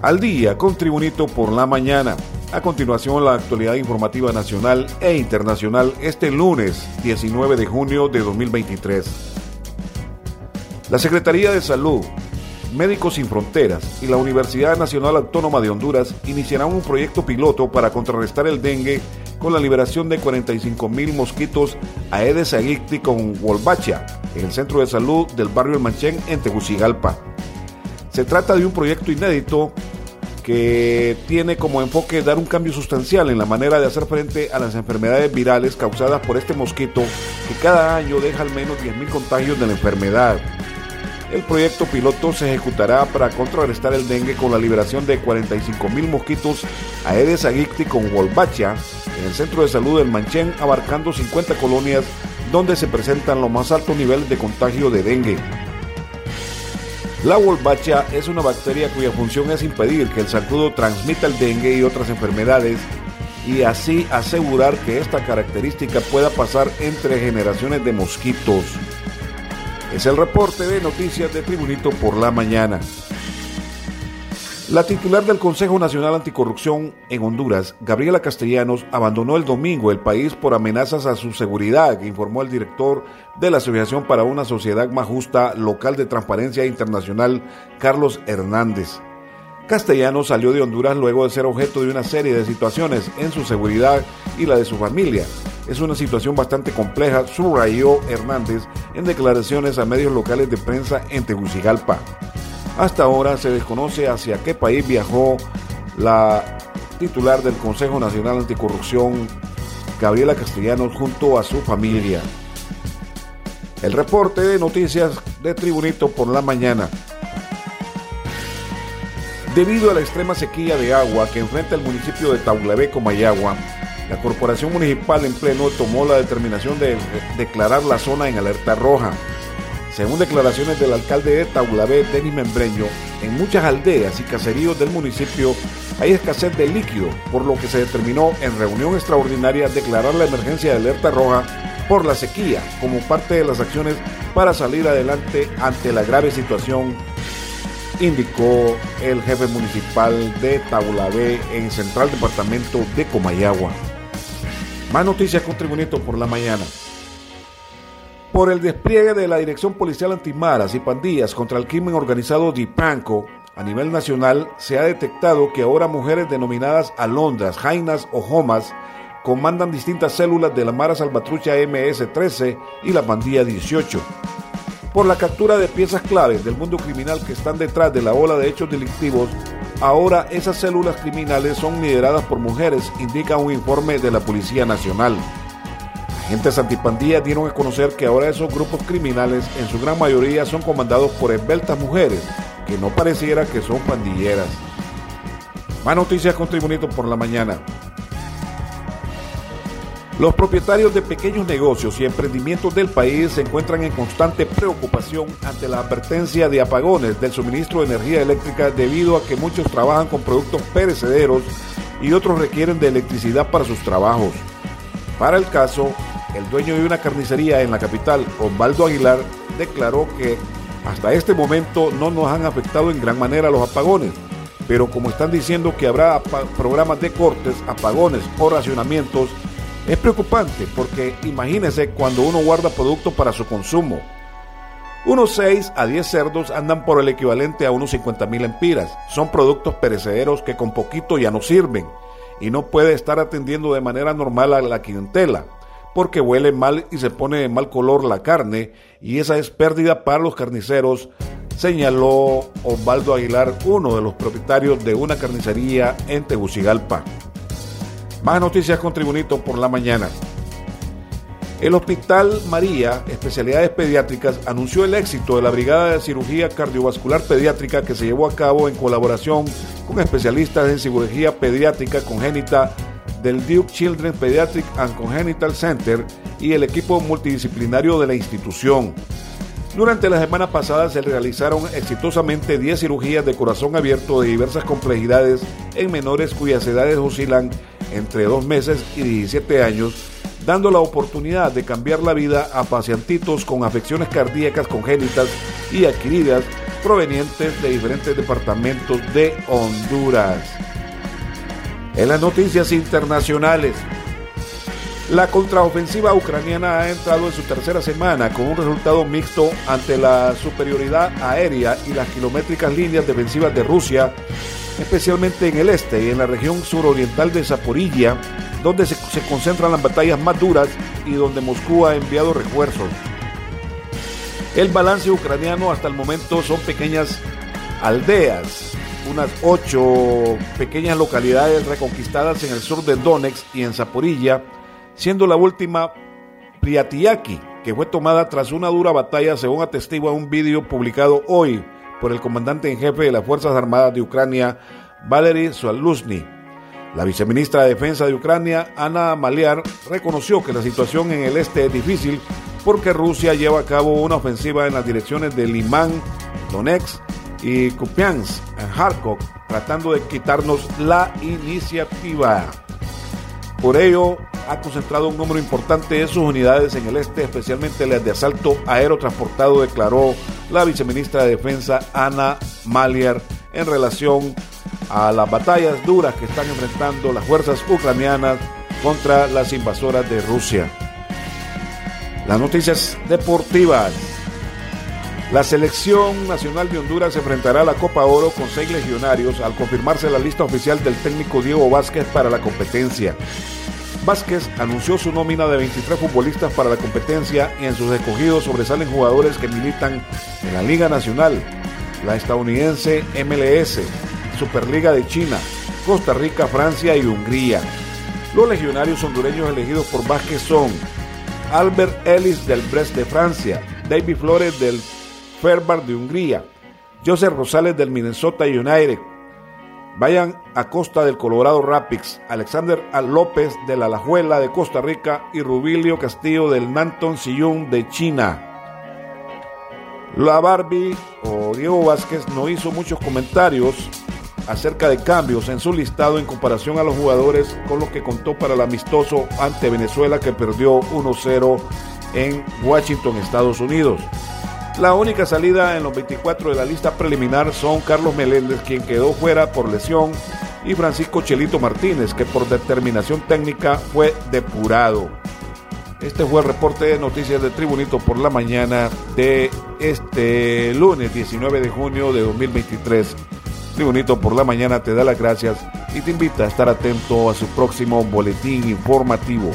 Al día con Tribunito por la mañana. A continuación, la actualidad informativa nacional e internacional este lunes 19 de junio de 2023. La Secretaría de Salud, Médicos Sin Fronteras y la Universidad Nacional Autónoma de Honduras iniciarán un proyecto piloto para contrarrestar el dengue con la liberación de 45 mil mosquitos Aedes aegypti con Wolbachia en el centro de salud del barrio El Manchén en Tegucigalpa. Se trata de un proyecto inédito que tiene como enfoque dar un cambio sustancial en la manera de hacer frente a las enfermedades virales causadas por este mosquito que cada año deja al menos 10.000 contagios de la enfermedad. El proyecto piloto se ejecutará para contrarrestar el dengue con la liberación de 45.000 mosquitos Aedes aegypti con Wolbachia en el centro de salud del Manchén, abarcando 50 colonias donde se presentan los más altos niveles de contagio de dengue. La Wolbachia es una bacteria cuya función es impedir que el zancudo transmita el dengue y otras enfermedades y así asegurar que esta característica pueda pasar entre generaciones de mosquitos. Es el reporte de noticias de Tribunito por la mañana. La titular del Consejo Nacional Anticorrupción en Honduras, Gabriela Castellanos, abandonó el domingo el país por amenazas a su seguridad, informó el director de la Asociación para una Sociedad Más Justa Local de Transparencia Internacional, Carlos Hernández. Castellanos salió de Honduras luego de ser objeto de una serie de situaciones en su seguridad y la de su familia. Es una situación bastante compleja, subrayó Hernández en declaraciones a medios locales de prensa en Tegucigalpa. Hasta ahora se desconoce hacia qué país viajó la titular del Consejo Nacional Anticorrupción, Gabriela Castellanos, junto a su familia. El reporte de noticias de Tribunito por la mañana. Debido a la extrema sequía de agua que enfrenta el municipio de Taulabé, Comayagua, la Corporación Municipal en pleno tomó la determinación de declarar la zona en alerta roja. Según declaraciones del alcalde de Taulabé, Denis Membreño, en muchas aldeas y caseríos del municipio hay escasez de líquido, por lo que se determinó en reunión extraordinaria declarar la emergencia de alerta roja por la sequía como parte de las acciones para salir adelante ante la grave situación, indicó el jefe municipal de Taulabé en Central Departamento de Comayagua. Más noticias con por la mañana por el despliegue de la Dirección Policial Antimaras y Pandillas contra el crimen organizado DIPANCO, a nivel nacional se ha detectado que ahora mujeres denominadas alondras, jainas o jomas comandan distintas células de la Mara Salvatrucha MS-13 y la Pandilla 18. Por la captura de piezas claves del mundo criminal que están detrás de la ola de hechos delictivos, ahora esas células criminales son lideradas por mujeres, indica un informe de la Policía Nacional. Agentes antipandillas dieron a conocer que ahora esos grupos criminales en su gran mayoría son comandados por esbeltas mujeres que no pareciera que son pandilleras. Más noticias con Tribunito por la mañana. Los propietarios de pequeños negocios y emprendimientos del país se encuentran en constante preocupación ante la advertencia de apagones del suministro de energía eléctrica debido a que muchos trabajan con productos perecederos y otros requieren de electricidad para sus trabajos. Para el caso, el dueño de una carnicería en la capital, Osvaldo Aguilar, declaró que hasta este momento no nos han afectado en gran manera los apagones, pero como están diciendo que habrá programas de cortes, apagones o racionamientos, es preocupante porque imagínense cuando uno guarda productos para su consumo. Unos 6 a 10 cerdos andan por el equivalente a unos 50 mil empiras. Son productos perecederos que con poquito ya no sirven y no puede estar atendiendo de manera normal a la clientela porque huele mal y se pone de mal color la carne y esa es pérdida para los carniceros, señaló Osvaldo Aguilar, uno de los propietarios de una carnicería en Tegucigalpa. Más noticias con Tribunito por la mañana. El Hospital María, especialidades pediátricas, anunció el éxito de la Brigada de Cirugía Cardiovascular Pediátrica que se llevó a cabo en colaboración con especialistas en cirugía pediátrica congénita del Duke Children's Pediatric and Congenital Center y el equipo multidisciplinario de la institución. Durante la semana pasada se realizaron exitosamente 10 cirugías de corazón abierto de diversas complejidades en menores cuyas edades oscilan entre 2 meses y 17 años, dando la oportunidad de cambiar la vida a pacientitos con afecciones cardíacas congénitas y adquiridas provenientes de diferentes departamentos de Honduras. En las noticias internacionales, la contraofensiva ucraniana ha entrado en su tercera semana con un resultado mixto ante la superioridad aérea y las kilométricas líneas defensivas de Rusia, especialmente en el este y en la región suroriental de Zaporilla, donde se, se concentran las batallas más duras y donde Moscú ha enviado refuerzos. El balance ucraniano hasta el momento son pequeñas aldeas, unas ocho pequeñas localidades reconquistadas en el sur de Donetsk y en Zaporilla, siendo la última Priatiaki, que fue tomada tras una dura batalla, según atestigua un vídeo publicado hoy por el comandante en jefe de las Fuerzas Armadas de Ucrania, Valery Zaluzny. La viceministra de Defensa de Ucrania, Ana Maliar, reconoció que la situación en el este es difícil porque Rusia lleva a cabo una ofensiva en las direcciones de Limán, Donetsk y Kupiansk, en Kharkov, tratando de quitarnos la iniciativa. Por ello, ha concentrado un número importante de sus unidades en el este, especialmente las de asalto aerotransportado, declaró la viceministra de Defensa Ana Maliar en relación a las batallas duras que están enfrentando las fuerzas ucranianas contra las invasoras de Rusia. Las noticias deportivas. La selección nacional de Honduras se enfrentará a la Copa Oro con seis legionarios al confirmarse la lista oficial del técnico Diego Vázquez para la competencia. Vázquez anunció su nómina de 23 futbolistas para la competencia y en sus escogidos sobresalen jugadores que militan en la Liga Nacional, la estadounidense MLS, Superliga de China, Costa Rica, Francia y Hungría. Los legionarios hondureños elegidos por Vázquez son Albert Ellis del Brest de Francia, David Flores del Ferbar de Hungría, Joseph Rosales del Minnesota United, Vayan Acosta del Colorado Rapids, Alexander López de la Alajuela de Costa Rica y Rubilio Castillo del Nanton Sillón de China. La Barbie o Diego Vázquez no hizo muchos comentarios acerca de cambios en su listado en comparación a los jugadores con los que contó para el amistoso ante Venezuela que perdió 1-0 en Washington, Estados Unidos. La única salida en los 24 de la lista preliminar son Carlos Meléndez, quien quedó fuera por lesión, y Francisco Chelito Martínez, que por determinación técnica fue depurado. Este fue el reporte de noticias de Tribunito por la mañana de este lunes 19 de junio de 2023. Tribunito por la mañana te da las gracias y te invita a estar atento a su próximo boletín informativo.